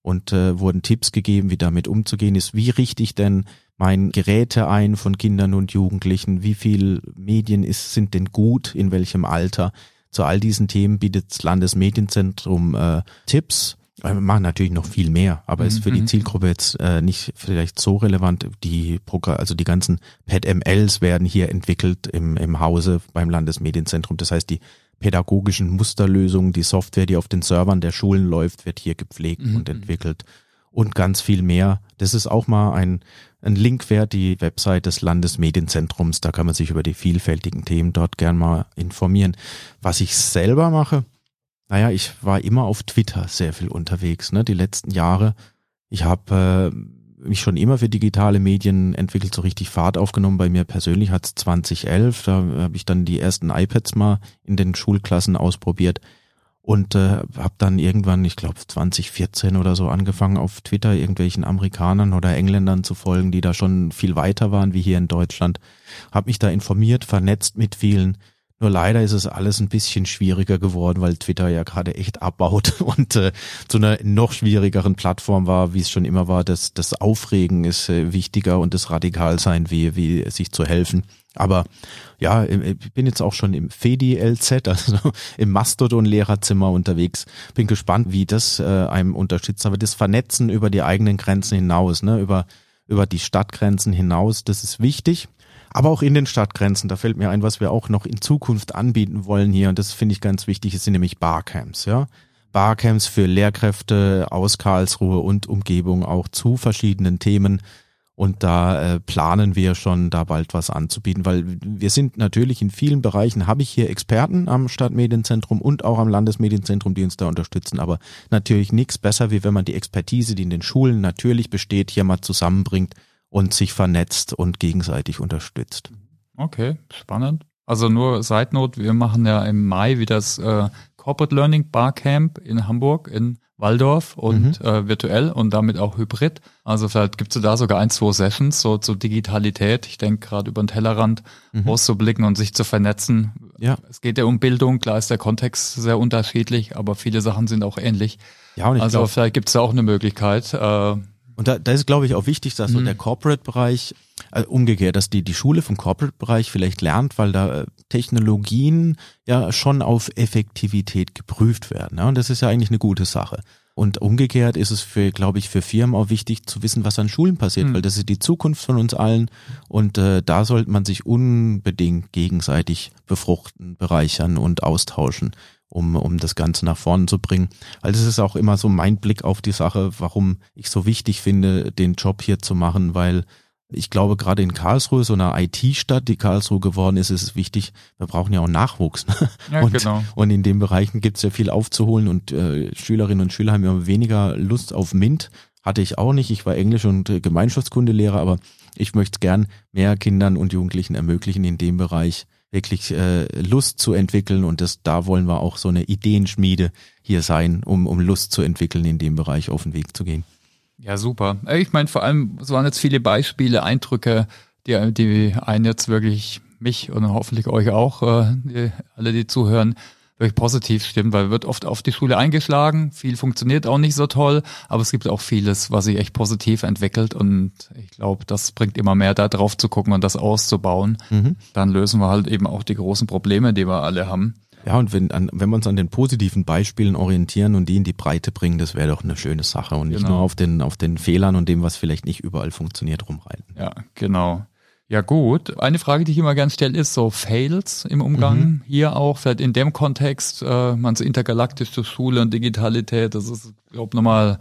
Und äh, wurden Tipps gegeben, wie damit umzugehen ist. Wie richtig denn mein Geräte ein von Kindern und Jugendlichen, wie viel Medien ist, sind denn gut, in welchem Alter. Zu all diesen Themen bietet das Landesmedienzentrum äh, Tipps. Wir machen natürlich noch viel mehr, aber ist für die mhm. Zielgruppe jetzt äh, nicht vielleicht so relevant. Die Progr also die ganzen PET-MLs werden hier entwickelt im, im Hause beim Landesmedienzentrum. Das heißt, die pädagogischen Musterlösungen, die Software, die auf den Servern der Schulen läuft, wird hier gepflegt mhm. und entwickelt und ganz viel mehr. Das ist auch mal ein, ein Link wert, die Website des Landesmedienzentrums. Da kann man sich über die vielfältigen Themen dort gern mal informieren. Was ich selber mache, naja, ich war immer auf Twitter sehr viel unterwegs, ne, die letzten Jahre. Ich habe äh, mich schon immer für digitale Medien entwickelt, so richtig Fahrt aufgenommen. Bei mir persönlich hat es 2011, da habe ich dann die ersten iPads mal in den Schulklassen ausprobiert und äh, habe dann irgendwann, ich glaube 2014 oder so, angefangen auf Twitter irgendwelchen Amerikanern oder Engländern zu folgen, die da schon viel weiter waren wie hier in Deutschland. Habe mich da informiert, vernetzt mit vielen. Nur leider ist es alles ein bisschen schwieriger geworden, weil Twitter ja gerade echt abbaut und äh, zu einer noch schwierigeren Plattform war, wie es schon immer war. Das, das Aufregen ist äh, wichtiger und das Radikalsein, wie, wie sich zu helfen. Aber ja, ich bin jetzt auch schon im FEDI-LZ, also im Mastodon-Lehrerzimmer unterwegs. Bin gespannt, wie das äh, einem unterstützt. Aber das Vernetzen über die eigenen Grenzen hinaus, ne, über, über die Stadtgrenzen hinaus, das ist wichtig. Aber auch in den Stadtgrenzen, da fällt mir ein, was wir auch noch in Zukunft anbieten wollen hier, und das finde ich ganz wichtig, es sind nämlich Barcamps, ja. Barcamps für Lehrkräfte aus Karlsruhe und Umgebung auch zu verschiedenen Themen und da äh, planen wir schon, da bald was anzubieten, weil wir sind natürlich in vielen Bereichen, habe ich hier Experten am Stadtmedienzentrum und auch am Landesmedienzentrum, die uns da unterstützen. Aber natürlich nichts besser, wie wenn man die Expertise, die in den Schulen natürlich besteht, hier mal zusammenbringt und sich vernetzt und gegenseitig unterstützt. Okay, spannend. Also nur Side Note, wir machen ja im Mai wieder das äh, Corporate Learning Barcamp in Hamburg in Waldorf und mhm. äh, virtuell und damit auch hybrid. Also vielleicht gibt es da sogar ein, zwei Sessions so zur Digitalität. Ich denke gerade über den Tellerrand mhm. auszublicken und sich zu vernetzen. Ja. Es geht ja um Bildung, klar ist der Kontext sehr unterschiedlich, aber viele Sachen sind auch ähnlich. Ja, und ich also glaub, vielleicht gibt es da auch eine Möglichkeit. Äh, und da, da ist, glaube ich, auch wichtig, dass so mhm. der Corporate-Bereich, also umgekehrt, dass die, die Schule vom Corporate-Bereich vielleicht lernt, weil da äh, Technologien ja schon auf Effektivität geprüft werden. Ja? Und das ist ja eigentlich eine gute Sache. Und umgekehrt ist es für, glaube ich, für Firmen auch wichtig zu wissen, was an Schulen passiert, mhm. weil das ist die Zukunft von uns allen. Und äh, da sollte man sich unbedingt gegenseitig befruchten, bereichern und austauschen um, um das Ganze nach vorne zu bringen. Weil das ist auch immer so mein Blick auf die Sache, warum ich so wichtig finde, den Job hier zu machen, weil ich glaube, gerade in Karlsruhe, so einer IT-Stadt, die Karlsruhe geworden ist, ist es wichtig, wir brauchen ja auch Nachwuchs. Ne? Ja, und, genau. und in den Bereichen gibt es ja viel aufzuholen und äh, Schülerinnen und Schüler haben ja weniger Lust auf MINT. Hatte ich auch nicht. Ich war Englisch- und äh, Gemeinschaftskundelehrer, aber ich möchte gern mehr Kindern und Jugendlichen ermöglichen, in dem Bereich wirklich äh, Lust zu entwickeln und das da wollen wir auch so eine Ideenschmiede hier sein, um, um Lust zu entwickeln, in dem Bereich auf den Weg zu gehen. Ja, super. Ich meine, vor allem, es waren jetzt viele Beispiele, Eindrücke, die, die einen jetzt wirklich mich und hoffentlich euch auch, äh, die, alle, die zuhören, wirklich positiv stimmt, weil wird oft auf die Schule eingeschlagen, viel funktioniert auch nicht so toll, aber es gibt auch vieles, was sich echt positiv entwickelt und ich glaube, das bringt immer mehr da drauf zu gucken und das auszubauen. Mhm. Dann lösen wir halt eben auch die großen Probleme, die wir alle haben. Ja, und wenn, an, wenn wir uns an den positiven Beispielen orientieren und die in die Breite bringen, das wäre doch eine schöne Sache und nicht genau. nur auf den, auf den Fehlern und dem, was vielleicht nicht überall funktioniert, rumreiten. Ja, genau. Ja gut, eine Frage, die ich immer gern stelle, ist so Fails im Umgang. Mhm. Hier auch, vielleicht in dem Kontext, äh, man so intergalaktische Schule und Digitalität, das ist, glaube nochmal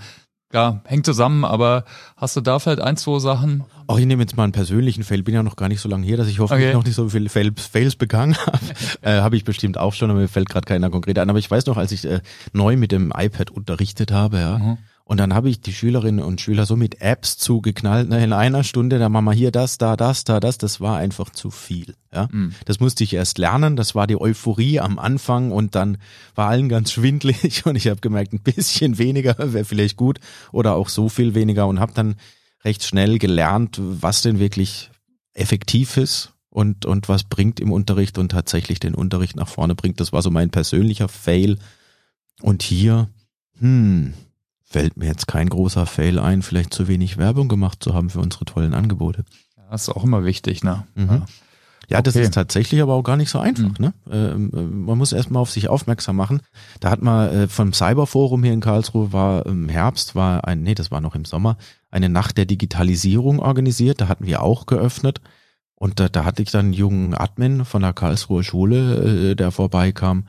klar, hängt zusammen, aber hast du da vielleicht ein, zwei Sachen? Auch ich nehme jetzt mal einen persönlichen Fail. Bin ja noch gar nicht so lange hier, dass ich hoffentlich okay. noch nicht so viele Fails, Fails begangen habe. äh, habe ich bestimmt auch schon, aber mir fällt gerade keiner konkret ein. Aber ich weiß noch, als ich äh, neu mit dem iPad unterrichtet habe, ja, mhm. Und dann habe ich die Schülerinnen und Schüler so mit Apps zugeknallt, ne, in einer Stunde, da machen wir hier das, da, das, da, das, das war einfach zu viel. Ja? Mhm. Das musste ich erst lernen, das war die Euphorie am Anfang und dann war allen ganz schwindlig und ich habe gemerkt, ein bisschen weniger wäre vielleicht gut oder auch so viel weniger und habe dann recht schnell gelernt, was denn wirklich effektiv ist und, und was bringt im Unterricht und tatsächlich den Unterricht nach vorne bringt. Das war so mein persönlicher Fail. Und hier, hm, fällt mir jetzt kein großer Fail ein, vielleicht zu wenig Werbung gemacht zu haben für unsere tollen Angebote. Ja, das ist auch immer wichtig, ne? Mhm. Ja, ja okay. das ist tatsächlich aber auch gar nicht so einfach. Mhm. Ne? Ähm, äh, man muss erstmal auf sich aufmerksam machen. Da hat man äh, vom Cyberforum hier in Karlsruhe war im Herbst, war ein, nee, das war noch im Sommer, eine Nacht der Digitalisierung organisiert. Da hatten wir auch geöffnet. Und da, da hatte ich dann einen jungen Admin von der Karlsruher Schule, äh, der vorbeikam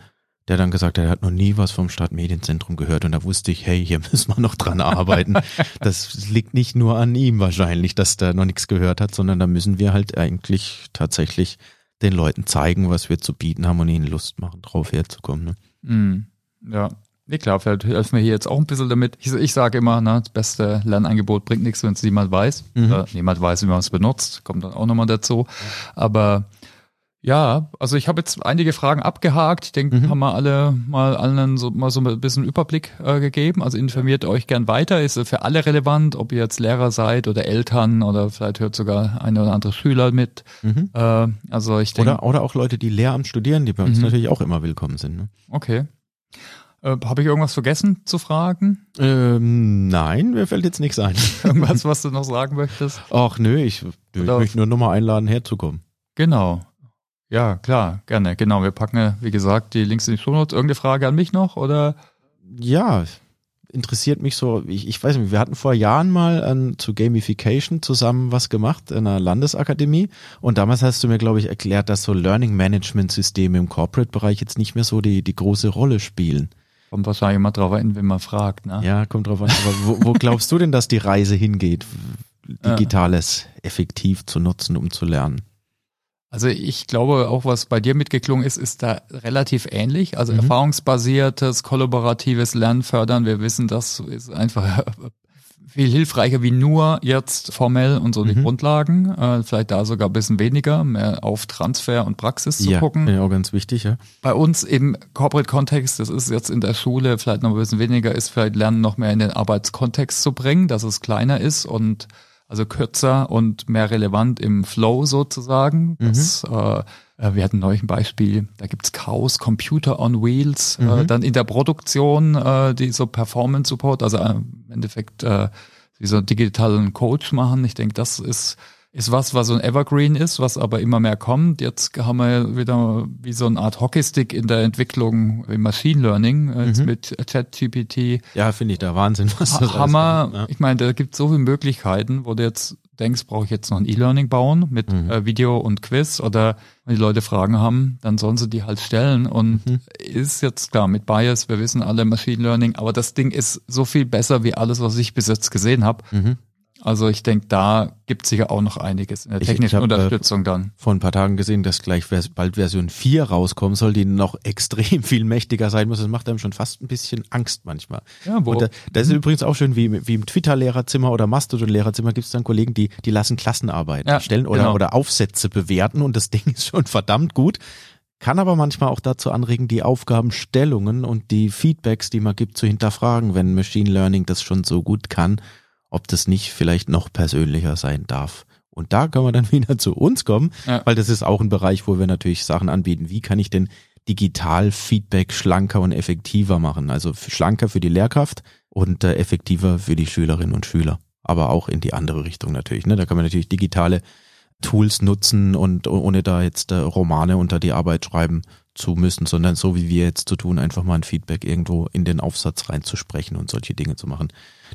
der dann gesagt hat, er hat noch nie was vom Stadtmedienzentrum gehört und da wusste ich, hey, hier müssen wir noch dran arbeiten. das liegt nicht nur an ihm wahrscheinlich, dass der noch nichts gehört hat, sondern da müssen wir halt eigentlich tatsächlich den Leuten zeigen, was wir zu bieten haben und ihnen Lust machen, drauf herzukommen. Ne? Mm, ja, Nee, klar, vielleicht helfen wir hier jetzt auch ein bisschen damit. Ich, ich sage immer, ne, das beste Lernangebot bringt nichts, wenn es niemand weiß. Mhm. Niemand weiß, wie man es benutzt, kommt dann auch nochmal dazu. Aber ja, also ich habe jetzt einige Fragen abgehakt. Ich denke, mhm. haben wir alle mal allen so, mal so ein bisschen Überblick äh, gegeben. Also informiert euch gern weiter. Ist für alle relevant, ob ihr jetzt Lehrer seid oder Eltern oder vielleicht hört sogar ein oder andere Schüler mit. Mhm. Äh, also ich denke. Oder, oder auch Leute, die Lehramt studieren, die bei uns mhm. natürlich auch immer willkommen sind. Ne? Okay. Äh, habe ich irgendwas vergessen zu fragen? Ähm, nein, mir fällt jetzt nichts ein. irgendwas, was du noch sagen möchtest? Ach nö, ich, ich möchte nur nochmal einladen, herzukommen. Genau. Ja, klar, gerne. Genau, wir packen, wie gesagt, die Links in die Show Notes. Irgendeine Frage an mich noch oder? Ja, interessiert mich so, ich, ich weiß nicht, wir hatten vor Jahren mal an, zu Gamification zusammen was gemacht in einer Landesakademie und damals hast du mir, glaube ich, erklärt, dass so Learning Management Systeme im Corporate-Bereich jetzt nicht mehr so die, die große Rolle spielen. Kommt wahrscheinlich immer drauf an, wenn man fragt, ne? Ja, kommt drauf an. Aber wo, wo glaubst du denn, dass die Reise hingeht, Digitales effektiv zu nutzen, um zu lernen? Also ich glaube, auch was bei dir mitgeklungen ist, ist da relativ ähnlich. Also mhm. erfahrungsbasiertes, kollaboratives Lernen fördern. Wir wissen, das ist einfach viel hilfreicher wie nur jetzt formell und so mhm. die Grundlagen. Äh, vielleicht da sogar ein bisschen weniger, mehr auf Transfer und Praxis zu ja, gucken. Ja, auch ganz wichtig, ja. Bei uns im Corporate-Kontext, das ist jetzt in der Schule vielleicht noch ein bisschen weniger, ist vielleicht Lernen noch mehr in den Arbeitskontext zu bringen, dass es kleiner ist und also kürzer und mehr relevant im Flow sozusagen. Mhm. Das, äh, äh, wir hatten neulich ein Beispiel, da gibt's Chaos Computer on Wheels, äh, mhm. äh, dann in der Produktion, äh, die so Performance Support, also äh, im Endeffekt äh, wie so einen digitalen Coach machen. Ich denke, das ist ist was, was so ein Evergreen ist, was aber immer mehr kommt. Jetzt haben wir wieder wie so eine Art Hockeystick in der Entwicklung im Machine Learning äh, mhm. mit ChatGPT. Ja, finde ich da Wahnsinn, was das Hammer. Ja. Ich meine, da gibt so viele Möglichkeiten, wo du jetzt denkst, brauche ich jetzt noch ein E-Learning bauen mit mhm. äh, Video und Quiz oder wenn die Leute Fragen haben, dann sollen sie die halt stellen und mhm. ist jetzt klar mit Bias, wir wissen alle Machine Learning, aber das Ding ist so viel besser wie alles, was ich bis jetzt gesehen habe. Mhm. Also ich denke, da gibt es sicher auch noch einiges in der technischen ich, ich äh, Unterstützung dann. Vor ein paar Tagen gesehen, dass gleich bald Version 4 rauskommen soll, die noch extrem viel mächtiger sein muss. Das macht einem schon fast ein bisschen Angst manchmal. Ja, wo? Und da, das ist übrigens auch schön, wie, wie im Twitter-Lehrerzimmer oder Mastodon-Lehrerzimmer gibt es dann Kollegen, die, die lassen Klassenarbeit ja, stellen oder, genau. oder Aufsätze bewerten und das Ding ist schon verdammt gut. Kann aber manchmal auch dazu anregen, die Aufgabenstellungen und die Feedbacks, die man gibt, zu hinterfragen, wenn Machine Learning das schon so gut kann ob das nicht vielleicht noch persönlicher sein darf. Und da können wir dann wieder zu uns kommen, ja. weil das ist auch ein Bereich, wo wir natürlich Sachen anbieten. Wie kann ich denn digital Feedback schlanker und effektiver machen? Also schlanker für die Lehrkraft und äh, effektiver für die Schülerinnen und Schüler. Aber auch in die andere Richtung natürlich. Ne? Da kann man natürlich digitale Tools nutzen und ohne da jetzt äh, Romane unter die Arbeit schreiben zu müssen, sondern so wie wir jetzt zu tun, einfach mal ein Feedback irgendwo in den Aufsatz reinzusprechen und solche Dinge zu machen.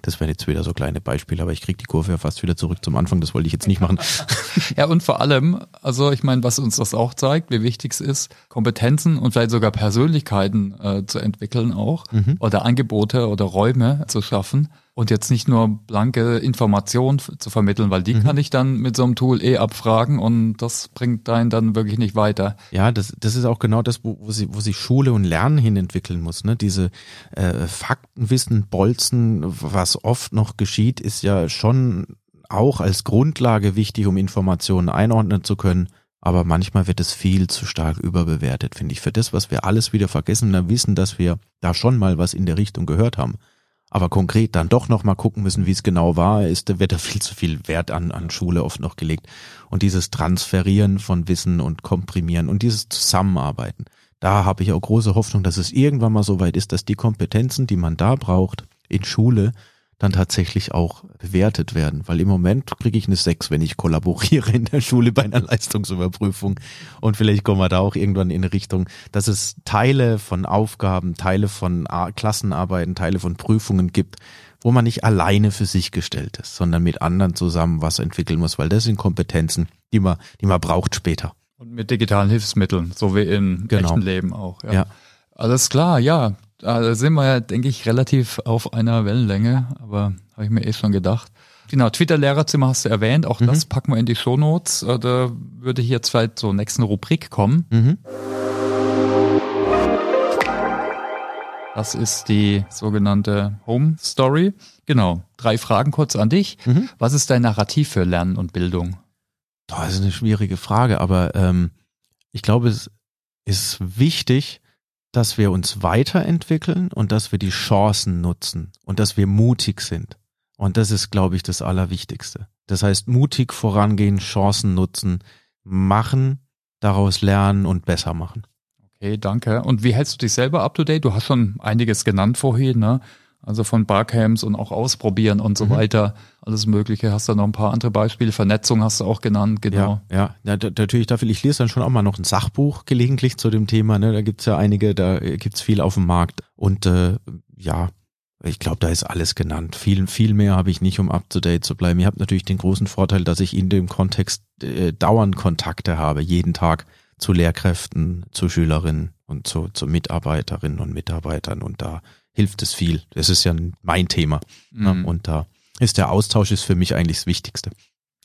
Das wären jetzt wieder so kleine Beispiele, aber ich kriege die Kurve ja fast wieder zurück zum Anfang, das wollte ich jetzt nicht machen. ja, und vor allem, also ich meine, was uns das auch zeigt, wie wichtig es ist, Kompetenzen und vielleicht sogar Persönlichkeiten äh, zu entwickeln auch mhm. oder Angebote oder Räume zu schaffen. Und jetzt nicht nur blanke Information zu vermitteln, weil die mhm. kann ich dann mit so einem Tool eh abfragen und das bringt einen dann wirklich nicht weiter. Ja, das, das ist auch genau das, wo, wo, sie, wo sich Schule und Lernen hin entwickeln muss. Ne? Diese äh, Faktenwissen, Bolzen, was oft noch geschieht, ist ja schon auch als Grundlage wichtig, um Informationen einordnen zu können. Aber manchmal wird es viel zu stark überbewertet, finde ich. Für das, was wir alles wieder vergessen, dann wissen, dass wir da schon mal was in der Richtung gehört haben aber konkret dann doch noch mal gucken müssen, wie es genau war, ist, wird da viel zu viel Wert an, an Schule oft noch gelegt. Und dieses Transferieren von Wissen und Komprimieren und dieses Zusammenarbeiten, da habe ich auch große Hoffnung, dass es irgendwann mal so weit ist, dass die Kompetenzen, die man da braucht in Schule, dann tatsächlich auch bewertet werden. Weil im Moment kriege ich eine Sechs, wenn ich kollaboriere in der Schule bei einer Leistungsüberprüfung. Und vielleicht kommen wir da auch irgendwann in eine Richtung, dass es Teile von Aufgaben, Teile von Klassenarbeiten, Teile von Prüfungen gibt, wo man nicht alleine für sich gestellt ist, sondern mit anderen zusammen was entwickeln muss, weil das sind Kompetenzen, die man, die man braucht später. Und mit digitalen Hilfsmitteln, so wie im genau. echten Leben auch. Ja. ja. Alles klar, ja da sind wir ja, denke ich, relativ auf einer Wellenlänge, aber habe ich mir eh schon gedacht. Genau, Twitter-Lehrerzimmer hast du erwähnt, auch mhm. das packen wir in die Shownotes. Äh, da würde ich jetzt vielleicht zur nächsten Rubrik kommen. Mhm. Das ist die sogenannte Home Story. Genau, drei Fragen kurz an dich. Mhm. Was ist dein Narrativ für Lernen und Bildung? Das ist eine schwierige Frage, aber ähm, ich glaube, es ist wichtig, dass wir uns weiterentwickeln und dass wir die Chancen nutzen und dass wir mutig sind. Und das ist, glaube ich, das Allerwichtigste. Das heißt, mutig vorangehen, Chancen nutzen, machen, daraus lernen und besser machen. Okay, danke. Und wie hältst du dich selber up to date? Du hast schon einiges genannt vorhin, ne? Also von Barcamps und auch ausprobieren und so mhm. weiter. Alles Mögliche. Hast du noch ein paar andere Beispiele? Vernetzung hast du auch genannt, genau. Ja, ja. ja natürlich dafür. Ich lese dann schon auch mal noch ein Sachbuch gelegentlich zu dem Thema. Ne? Da gibt's ja einige, da gibt's viel auf dem Markt. Und äh, ja, ich glaube, da ist alles genannt. Viel, viel mehr habe ich nicht, um up to date zu bleiben. Ihr habt natürlich den großen Vorteil, dass ich in dem Kontext äh, dauernd Kontakte habe, jeden Tag zu Lehrkräften, zu Schülerinnen und zu, zu Mitarbeiterinnen und Mitarbeitern. Und da hilft es viel. Das ist ja mein Thema. Ne? Mhm. Und da ist der Austausch ist für mich eigentlich das Wichtigste.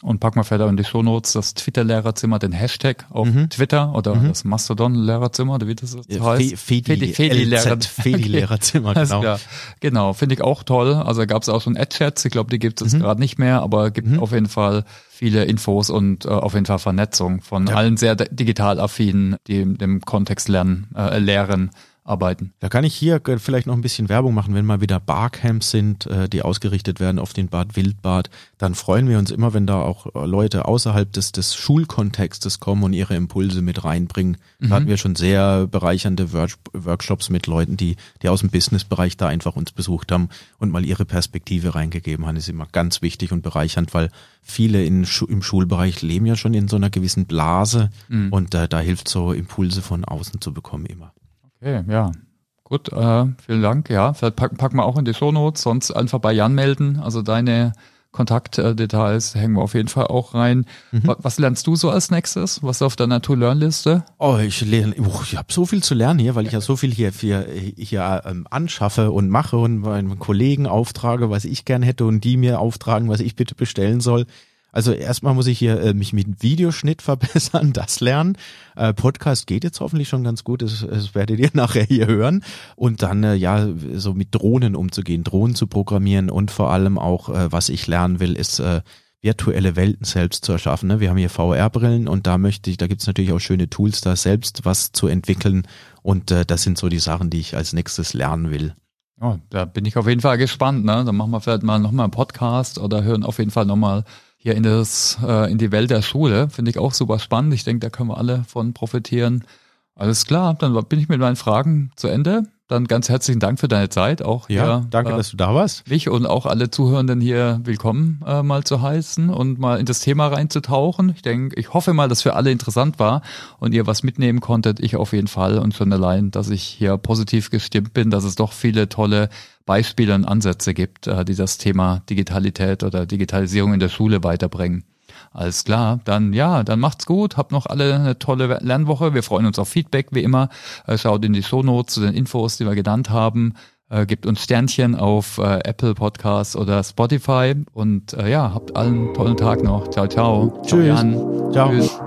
Und pack mal vielleicht in die Shownotes das Twitter-Lehrerzimmer, den Hashtag auf mhm. Twitter oder mhm. das Mastodon-Lehrerzimmer, oder wie das jetzt heißt. Fedi, Fedi-Lehrerzimmer, Fedi genau. Ja, genau, finde ich auch toll. Also gab es auch schon Ad-Chats, ich glaube, die gibt es mhm. gerade nicht mehr, aber gibt mhm. auf jeden Fall viele Infos und äh, auf jeden Fall Vernetzung von ja. allen sehr digital affinen, die dem Kontext lernen, äh, lehren arbeiten. Da kann ich hier vielleicht noch ein bisschen Werbung machen, wenn mal wieder Barcamps sind, äh, die ausgerichtet werden auf den Bad Wildbad, dann freuen wir uns immer, wenn da auch äh, Leute außerhalb des, des Schulkontextes kommen und ihre Impulse mit reinbringen. Mhm. Da hatten wir schon sehr bereichernde Workshops mit Leuten, die, die aus dem Businessbereich da einfach uns besucht haben und mal ihre Perspektive reingegeben haben. Das ist immer ganz wichtig und bereichernd, weil viele in, im Schulbereich leben ja schon in so einer gewissen Blase mhm. und äh, da hilft so Impulse von außen zu bekommen immer. Okay, ja. Gut, äh, vielen Dank. Ja, vielleicht packen, packen wir auch in die Shownotes, sonst einfach bei Jan melden. Also deine Kontaktdetails hängen wir auf jeden Fall auch rein. Mhm. Was lernst du so als nächstes? Was ist auf deiner To-Learn-Liste? Oh, ich lerne, oh, ich habe so viel zu lernen hier, weil ich ja so viel hier, hier, hier ähm, anschaffe und mache und meinen Kollegen auftrage, was ich gern hätte und die mir auftragen, was ich bitte bestellen soll. Also erstmal muss ich hier äh, mich mit Videoschnitt verbessern, das lernen. Äh, Podcast geht jetzt hoffentlich schon ganz gut, das, das werdet ihr nachher hier hören. Und dann äh, ja so mit Drohnen umzugehen, Drohnen zu programmieren und vor allem auch, äh, was ich lernen will, ist äh, virtuelle Welten selbst zu erschaffen. Ne? Wir haben hier VR-Brillen und da möchte ich, da gibt's natürlich auch schöne Tools, da selbst was zu entwickeln. Und äh, das sind so die Sachen, die ich als nächstes lernen will. Oh, da bin ich auf jeden Fall gespannt. Ne? Dann machen wir vielleicht mal nochmal einen Podcast oder hören auf jeden Fall nochmal hier in das, äh, in die Welt der Schule. Finde ich auch super spannend. Ich denke, da können wir alle von profitieren. Alles klar, dann bin ich mit meinen Fragen zu Ende. Dann ganz herzlichen Dank für deine Zeit. Auch ja, hier, danke, äh, dass du da warst. Mich und auch alle Zuhörenden hier willkommen äh, mal zu heißen und mal in das Thema reinzutauchen. Ich denke, ich hoffe mal, dass für alle interessant war und ihr was mitnehmen konntet. Ich auf jeden Fall und schon allein, dass ich hier positiv gestimmt bin, dass es doch viele tolle Beispiele und Ansätze gibt, äh, die das Thema Digitalität oder Digitalisierung in der Schule weiterbringen. Alles klar, dann ja, dann macht's gut, habt noch alle eine tolle Lernwoche. Wir freuen uns auf Feedback wie immer. Äh, schaut in die Shownotes zu den Infos, die wir genannt haben. Äh, gebt uns Sternchen auf äh, Apple Podcasts oder Spotify und äh, ja, habt allen tollen Tag noch. Ciao, ciao. Tschüss. Ciao. Jan. Ciao. Tschüss.